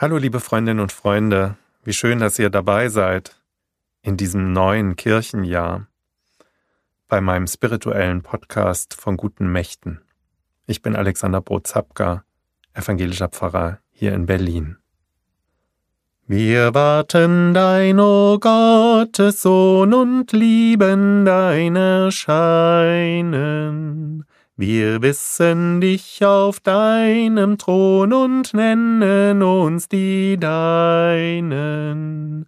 Hallo liebe Freundinnen und Freunde, wie schön, dass ihr dabei seid in diesem neuen Kirchenjahr bei meinem spirituellen Podcast von guten Mächten. Ich bin Alexander Brozapka, evangelischer Pfarrer hier in Berlin. Wir warten dein, o oh Gottes Sohn, und lieben dein Erscheinen. Wir wissen dich auf deinem Thron und nennen uns die Deinen.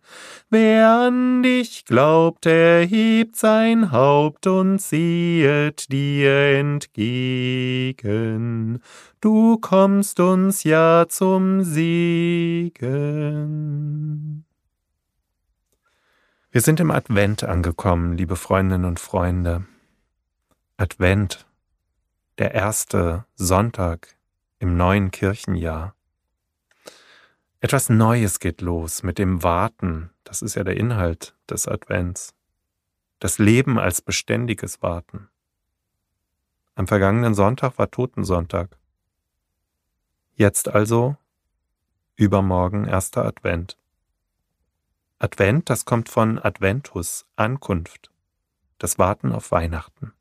Wer an dich glaubt, erhebt sein Haupt und siehet dir entgegen. Du kommst uns ja zum Siegen. Wir sind im Advent angekommen, liebe Freundinnen und Freunde. Advent der erste Sonntag im neuen Kirchenjahr. Etwas Neues geht los mit dem Warten, das ist ja der Inhalt des Advents. Das Leben als beständiges Warten. Am vergangenen Sonntag war Totensonntag. Jetzt also übermorgen erster Advent. Advent, das kommt von Adventus, Ankunft, das Warten auf Weihnachten.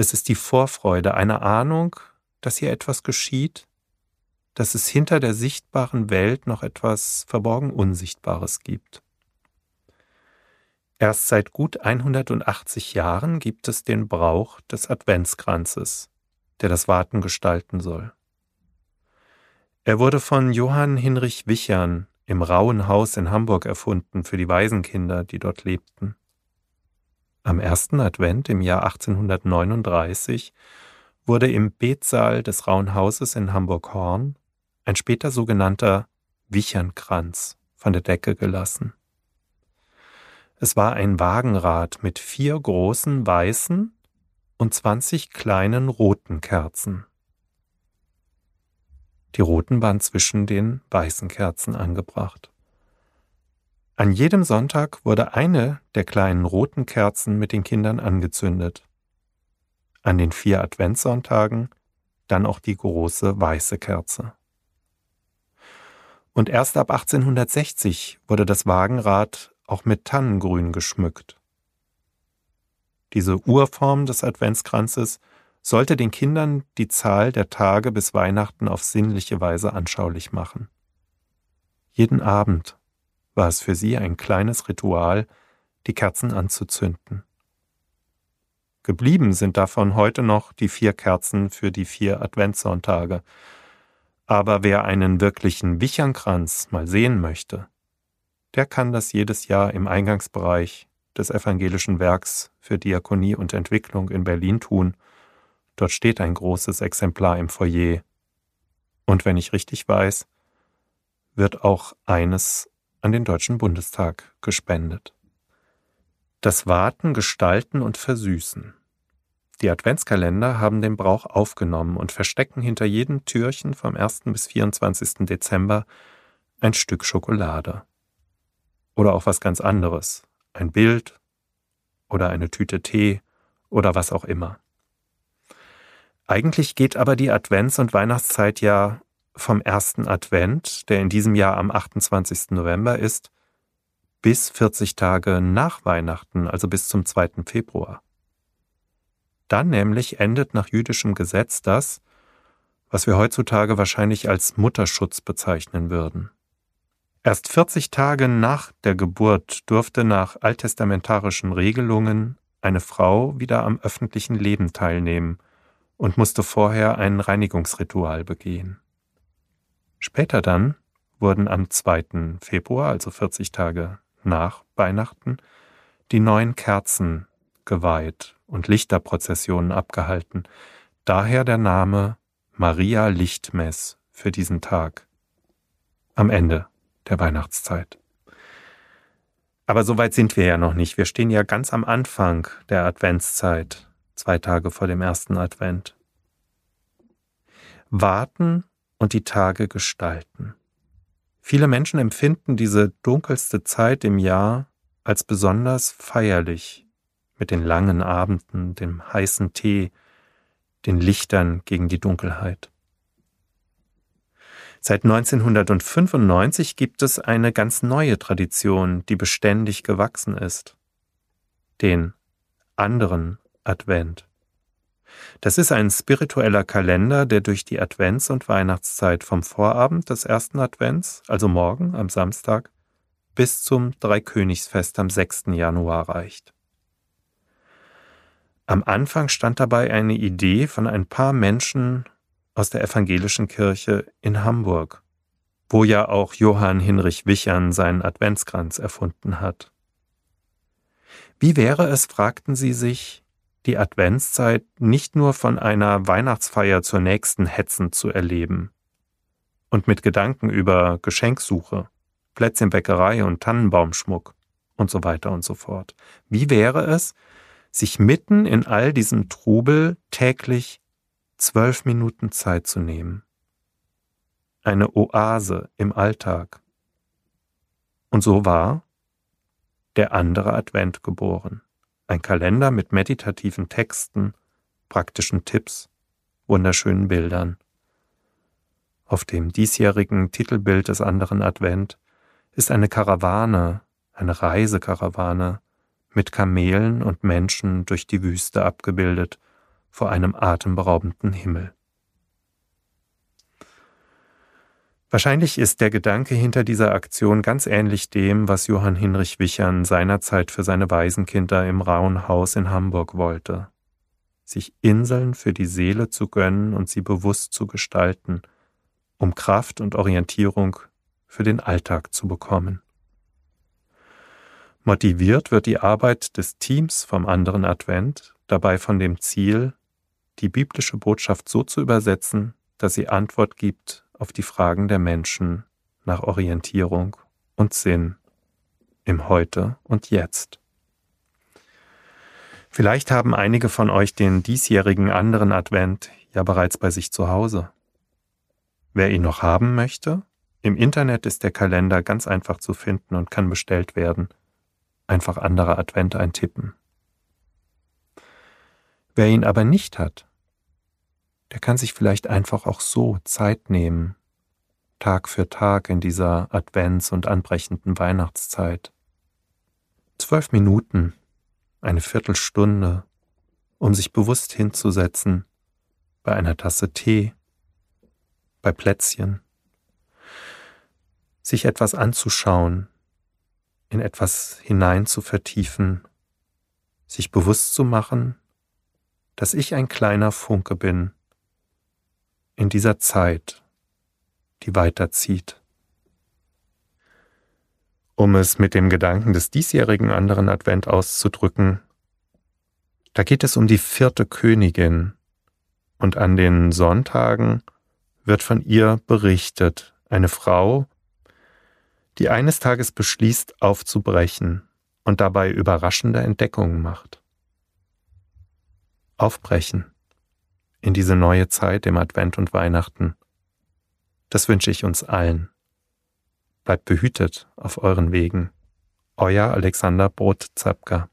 Es ist die Vorfreude, eine Ahnung, dass hier etwas geschieht, dass es hinter der sichtbaren Welt noch etwas verborgen Unsichtbares gibt. Erst seit gut 180 Jahren gibt es den Brauch des Adventskranzes, der das Warten gestalten soll. Er wurde von Johann Hinrich Wichern im Rauen Haus in Hamburg erfunden für die Waisenkinder, die dort lebten. Am ersten Advent im Jahr 1839 wurde im Betsaal des Rauen Hauses in Hamburg-Horn ein später sogenannter Wichernkranz von der Decke gelassen. Es war ein Wagenrad mit vier großen weißen und zwanzig kleinen roten Kerzen. Die roten waren zwischen den weißen Kerzen angebracht. An jedem Sonntag wurde eine der kleinen roten Kerzen mit den Kindern angezündet. An den vier Adventssonntagen dann auch die große weiße Kerze. Und erst ab 1860 wurde das Wagenrad auch mit Tannengrün geschmückt. Diese Urform des Adventskranzes sollte den Kindern die Zahl der Tage bis Weihnachten auf sinnliche Weise anschaulich machen. Jeden Abend war es für sie ein kleines Ritual, die Kerzen anzuzünden. Geblieben sind davon heute noch die vier Kerzen für die vier Adventssonntage. Aber wer einen wirklichen Wichernkranz mal sehen möchte, der kann das jedes Jahr im Eingangsbereich des evangelischen Werks für Diakonie und Entwicklung in Berlin tun. Dort steht ein großes Exemplar im Foyer. Und wenn ich richtig weiß, wird auch eines an den Deutschen Bundestag gespendet. Das Warten, Gestalten und Versüßen. Die Adventskalender haben den Brauch aufgenommen und verstecken hinter jedem Türchen vom 1. bis 24. Dezember ein Stück Schokolade. Oder auch was ganz anderes, ein Bild oder eine Tüte Tee oder was auch immer. Eigentlich geht aber die Advents- und Weihnachtszeit ja vom ersten Advent, der in diesem Jahr am 28. November ist, bis 40 Tage nach Weihnachten, also bis zum 2. Februar. Dann nämlich endet nach jüdischem Gesetz das, was wir heutzutage wahrscheinlich als Mutterschutz bezeichnen würden. Erst 40 Tage nach der Geburt durfte nach alttestamentarischen Regelungen eine Frau wieder am öffentlichen Leben teilnehmen und musste vorher ein Reinigungsritual begehen. Später dann wurden am 2. Februar, also 40 Tage nach Weihnachten, die neuen Kerzen geweiht und Lichterprozessionen abgehalten, daher der Name Maria Lichtmess für diesen Tag am Ende der Weihnachtszeit. Aber so weit sind wir ja noch nicht. Wir stehen ja ganz am Anfang der Adventszeit, zwei Tage vor dem ersten Advent. Warten und die Tage gestalten. Viele Menschen empfinden diese dunkelste Zeit im Jahr als besonders feierlich, mit den langen Abenden, dem heißen Tee, den Lichtern gegen die Dunkelheit. Seit 1995 gibt es eine ganz neue Tradition, die beständig gewachsen ist. Den anderen Advent. Das ist ein spiritueller Kalender, der durch die Advents- und Weihnachtszeit vom Vorabend des ersten Advents, also morgen am Samstag, bis zum Dreikönigsfest am 6. Januar reicht. Am Anfang stand dabei eine Idee von ein paar Menschen aus der evangelischen Kirche in Hamburg, wo ja auch Johann Hinrich Wichern seinen Adventskranz erfunden hat. Wie wäre es, fragten sie sich, die Adventszeit nicht nur von einer Weihnachtsfeier zur nächsten hetzend zu erleben und mit Gedanken über Geschenksuche, Plätzchenbäckerei und Tannenbaumschmuck und so weiter und so fort. Wie wäre es, sich mitten in all diesem Trubel täglich zwölf Minuten Zeit zu nehmen. Eine Oase im Alltag. Und so war der andere Advent geboren. Ein Kalender mit meditativen Texten, praktischen Tipps, wunderschönen Bildern. Auf dem diesjährigen Titelbild des anderen Advent ist eine Karawane, eine Reisekarawane mit Kamelen und Menschen durch die Wüste abgebildet vor einem atemberaubenden Himmel. Wahrscheinlich ist der Gedanke hinter dieser Aktion ganz ähnlich dem, was Johann Hinrich Wichern seinerzeit für seine Waisenkinder im Rauen Haus in Hamburg wollte. Sich Inseln für die Seele zu gönnen und sie bewusst zu gestalten, um Kraft und Orientierung für den Alltag zu bekommen. Motiviert wird die Arbeit des Teams vom anderen Advent dabei von dem Ziel, die biblische Botschaft so zu übersetzen, dass sie Antwort gibt auf die Fragen der Menschen nach Orientierung und Sinn im Heute und Jetzt. Vielleicht haben einige von euch den diesjährigen anderen Advent ja bereits bei sich zu Hause. Wer ihn noch haben möchte, im Internet ist der Kalender ganz einfach zu finden und kann bestellt werden einfach andere Advent eintippen. Wer ihn aber nicht hat, der kann sich vielleicht einfach auch so Zeit nehmen, Tag für Tag in dieser Advents- und anbrechenden Weihnachtszeit. Zwölf Minuten, eine Viertelstunde, um sich bewusst hinzusetzen bei einer Tasse Tee, bei Plätzchen, sich etwas anzuschauen, in etwas hinein zu vertiefen, sich bewusst zu machen, dass ich ein kleiner Funke bin in dieser Zeit, die weiterzieht. Um es mit dem Gedanken des diesjährigen anderen Advent auszudrücken, da geht es um die vierte Königin, und an den Sonntagen wird von ihr berichtet, eine Frau, die eines Tages beschließt, aufzubrechen und dabei überraschende Entdeckungen macht. Aufbrechen in diese neue Zeit im Advent und Weihnachten. Das wünsche ich uns allen. Bleibt behütet auf euren Wegen. Euer Alexander Brot-Zapka.